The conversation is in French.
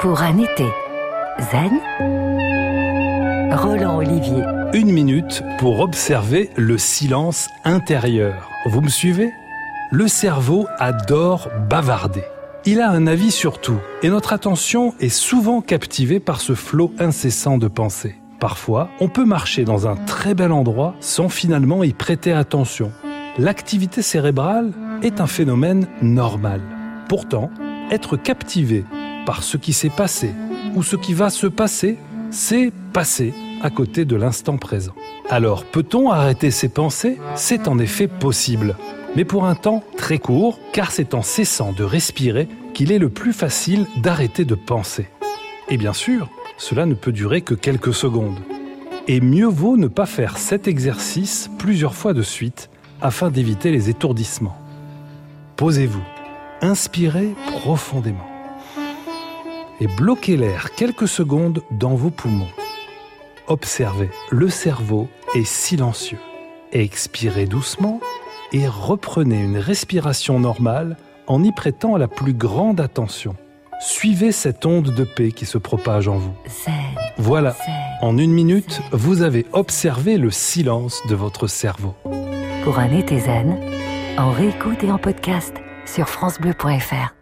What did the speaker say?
pour un été zen, Roland Olivier. Une minute pour observer le silence intérieur. Vous me suivez? Le cerveau adore bavarder. Il a un avis sur tout et notre attention est souvent captivée par ce flot incessant de pensées. Parfois, on peut marcher dans un très bel endroit sans finalement y prêter attention. L'activité cérébrale est un phénomène normal. Pourtant, être captivé par ce qui s'est passé ou ce qui va se passer, c'est passer à côté de l'instant présent. Alors, peut-on arrêter ses pensées? C'est en effet possible, mais pour un temps très court, car c'est en cessant de respirer qu'il est le plus facile d'arrêter de penser. Et bien sûr, cela ne peut durer que quelques secondes. Et mieux vaut ne pas faire cet exercice plusieurs fois de suite afin d'éviter les étourdissements. Posez-vous, inspirez profondément et bloquez l'air quelques secondes dans vos poumons. Observez, le cerveau est silencieux. Expirez doucement et reprenez une respiration normale en y prêtant la plus grande attention. Suivez cette onde de paix qui se propage en vous. Voilà, en une minute, vous avez observé le silence de votre cerveau. Pour un été zen, en réécoute et en podcast sur FranceBleu.fr.